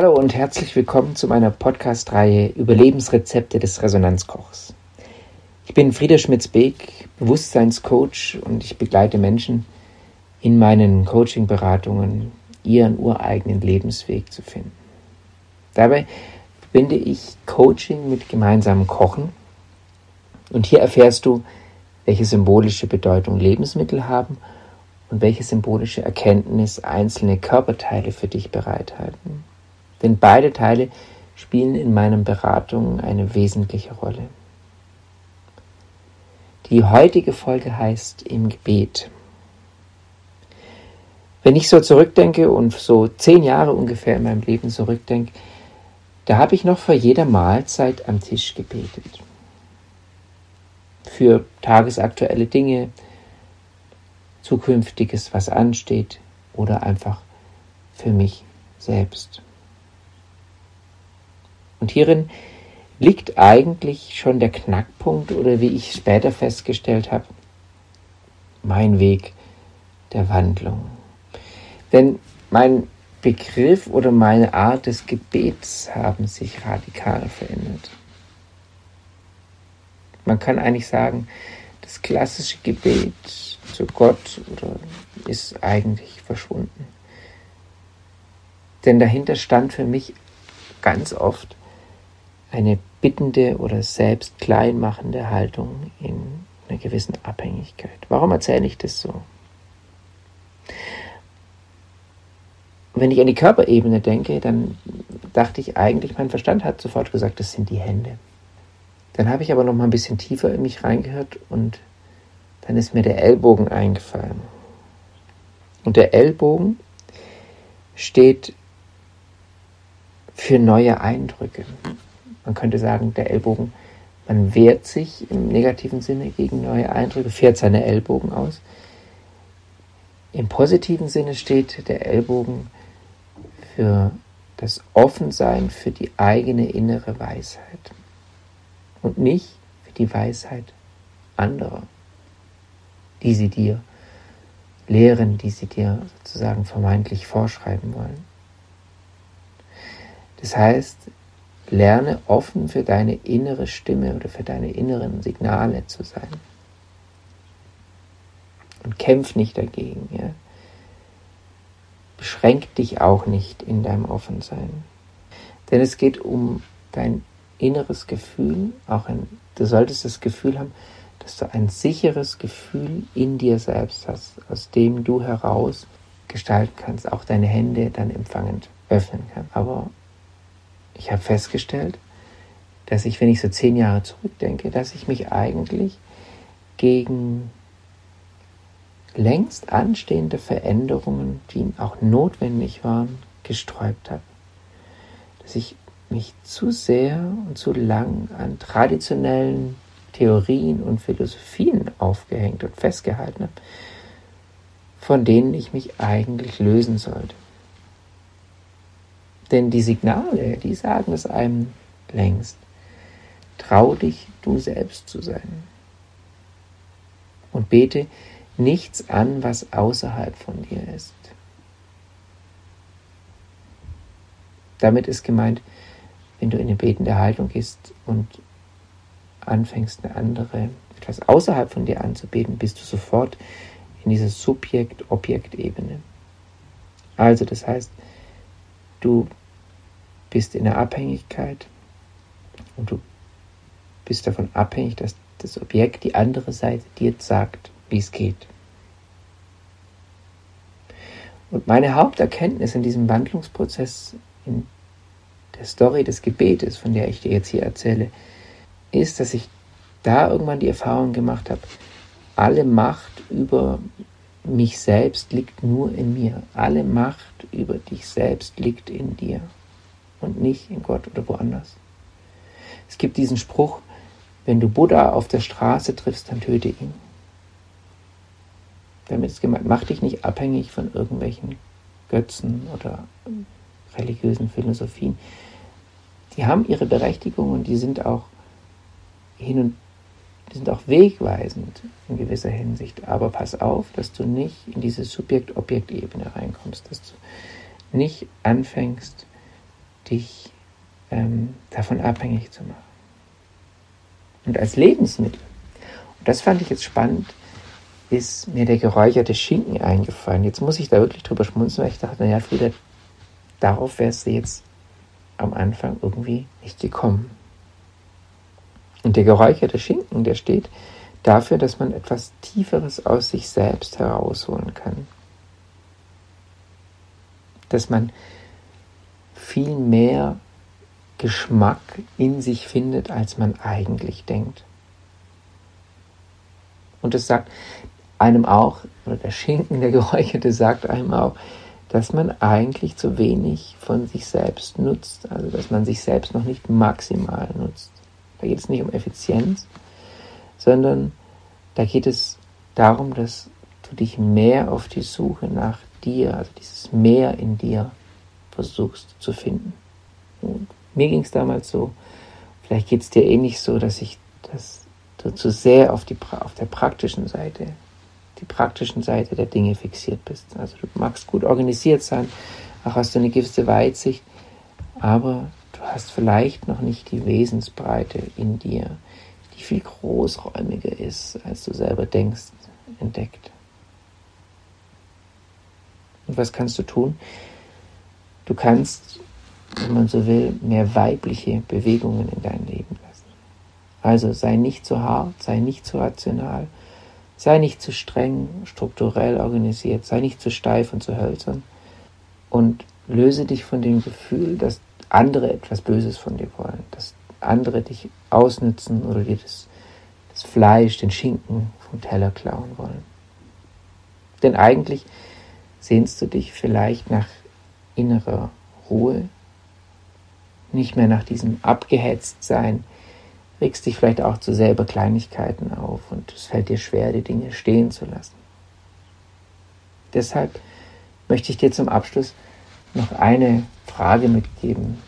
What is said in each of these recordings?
Hallo und herzlich willkommen zu meiner Podcast-Reihe Überlebensrezepte des Resonanzkochs. Ich bin Frieder Schmitz-Beek, Bewusstseinscoach und ich begleite Menschen in meinen Coaching-Beratungen, ihren ureigenen Lebensweg zu finden. Dabei verbinde ich Coaching mit gemeinsamem Kochen und hier erfährst du, welche symbolische Bedeutung Lebensmittel haben und welche symbolische Erkenntnis einzelne Körperteile für dich bereithalten. Denn beide Teile spielen in meinen Beratungen eine wesentliche Rolle. Die heutige Folge heißt Im Gebet. Wenn ich so zurückdenke und so zehn Jahre ungefähr in meinem Leben zurückdenke, da habe ich noch vor jeder Mahlzeit am Tisch gebetet. Für tagesaktuelle Dinge, Zukünftiges, was ansteht oder einfach für mich selbst. Und hierin liegt eigentlich schon der Knackpunkt oder wie ich später festgestellt habe, mein Weg der Wandlung. Denn mein Begriff oder meine Art des Gebets haben sich radikal verändert. Man kann eigentlich sagen, das klassische Gebet zu Gott oder ist eigentlich verschwunden. Denn dahinter stand für mich ganz oft eine bittende oder selbst kleinmachende Haltung in einer gewissen Abhängigkeit. Warum erzähle ich das so? wenn ich an die Körperebene denke, dann dachte ich eigentlich, mein Verstand hat sofort gesagt, das sind die Hände. Dann habe ich aber noch mal ein bisschen tiefer in mich reingehört und dann ist mir der Ellbogen eingefallen. Und der Ellbogen steht für neue Eindrücke. Man könnte sagen, der Ellbogen, man wehrt sich im negativen Sinne gegen neue Eindrücke, fährt seine Ellbogen aus. Im positiven Sinne steht der Ellbogen für das Offensein für die eigene innere Weisheit und nicht für die Weisheit anderer, die sie dir lehren, die sie dir sozusagen vermeintlich vorschreiben wollen. Das heißt, Lerne offen für deine innere Stimme oder für deine inneren Signale zu sein. Und kämpf nicht dagegen. Ja? Beschränk dich auch nicht in deinem Offensein. Denn es geht um dein inneres Gefühl. Auch ein, du solltest das Gefühl haben, dass du ein sicheres Gefühl in dir selbst hast, aus dem du heraus gestalten kannst, auch deine Hände dann empfangend öffnen kannst. Aber ich habe festgestellt, dass ich, wenn ich so zehn Jahre zurückdenke, dass ich mich eigentlich gegen längst anstehende Veränderungen, die auch notwendig waren, gesträubt habe. Dass ich mich zu sehr und zu lang an traditionellen Theorien und Philosophien aufgehängt und festgehalten habe, von denen ich mich eigentlich lösen sollte. Denn die Signale, die sagen es einem längst. Trau dich, du selbst zu sein. Und bete nichts an, was außerhalb von dir ist. Damit ist gemeint, wenn du in eine betende Haltung gehst und anfängst, eine andere, etwas außerhalb von dir anzubeten, bist du sofort in dieser Subjekt-Objekt-Ebene. Also, das heißt, du bist in der Abhängigkeit und du bist davon abhängig, dass das Objekt, die andere Seite dir sagt, wie es geht. Und meine Haupterkenntnis in diesem Wandlungsprozess, in der Story des Gebetes, von der ich dir jetzt hier erzähle, ist, dass ich da irgendwann die Erfahrung gemacht habe, alle Macht über mich selbst liegt nur in mir. Alle Macht über dich selbst liegt in dir und nicht in Gott oder woanders. Es gibt diesen Spruch, wenn du Buddha auf der Straße triffst, dann töte ihn. Damit ist gemeint, mach dich nicht abhängig von irgendwelchen Götzen oder religiösen Philosophien. Die haben ihre Berechtigung und die sind auch hin und die sind auch wegweisend in gewisser Hinsicht. Aber pass auf, dass du nicht in diese Subjekt-Objekt-Ebene reinkommst, dass du nicht anfängst, dich ähm, davon abhängig zu machen. Und als Lebensmittel, und das fand ich jetzt spannend, ist mir der geräucherte Schinken eingefallen. Jetzt muss ich da wirklich drüber schmunzeln, weil ich dachte, naja, Frieda, darauf wärst du jetzt am Anfang irgendwie nicht gekommen. Und der geräucherte Schinken, der steht dafür, dass man etwas Tieferes aus sich selbst herausholen kann. Dass man viel mehr Geschmack in sich findet, als man eigentlich denkt. Und es sagt einem auch, oder der Schinken, der geräucherte, sagt einem auch, dass man eigentlich zu wenig von sich selbst nutzt, also dass man sich selbst noch nicht maximal nutzt. Da geht es nicht um Effizienz, sondern da geht es darum, dass du dich mehr auf die Suche nach dir, also dieses Mehr in dir versuchst zu finden. Und mir ging es damals so, vielleicht geht es dir ähnlich eh so, dass ich dass du zu sehr auf, die, auf der praktischen Seite, die praktischen Seite der Dinge fixiert bist. Also du magst gut organisiert sein, auch hast du eine gewisse Weitsicht, aber du hast vielleicht noch nicht die Wesensbreite in dir, die viel großräumiger ist, als du selber denkst, entdeckt. Und was kannst du tun? Du kannst, wenn man so will, mehr weibliche Bewegungen in dein Leben lassen. Also sei nicht zu hart, sei nicht zu rational, sei nicht zu streng, strukturell organisiert, sei nicht zu steif und zu hölzern und löse dich von dem Gefühl, dass andere etwas Böses von dir wollen, dass andere dich ausnützen oder dir das, das Fleisch, den Schinken vom Teller klauen wollen. Denn eigentlich sehnst du dich vielleicht nach innerer Ruhe, nicht mehr nach diesem Abgehetztsein, regst dich vielleicht auch zu selber Kleinigkeiten auf und es fällt dir schwer, die Dinge stehen zu lassen. Deshalb möchte ich dir zum Abschluss noch eine Frage mitgeben,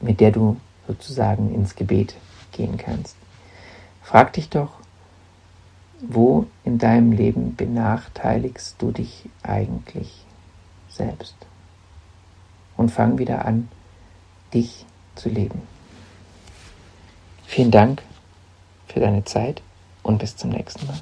mit der du sozusagen ins Gebet gehen kannst. Frag dich doch, wo in deinem Leben benachteiligst du dich eigentlich selbst? Und fang wieder an, dich zu leben. Vielen Dank für deine Zeit und bis zum nächsten Mal.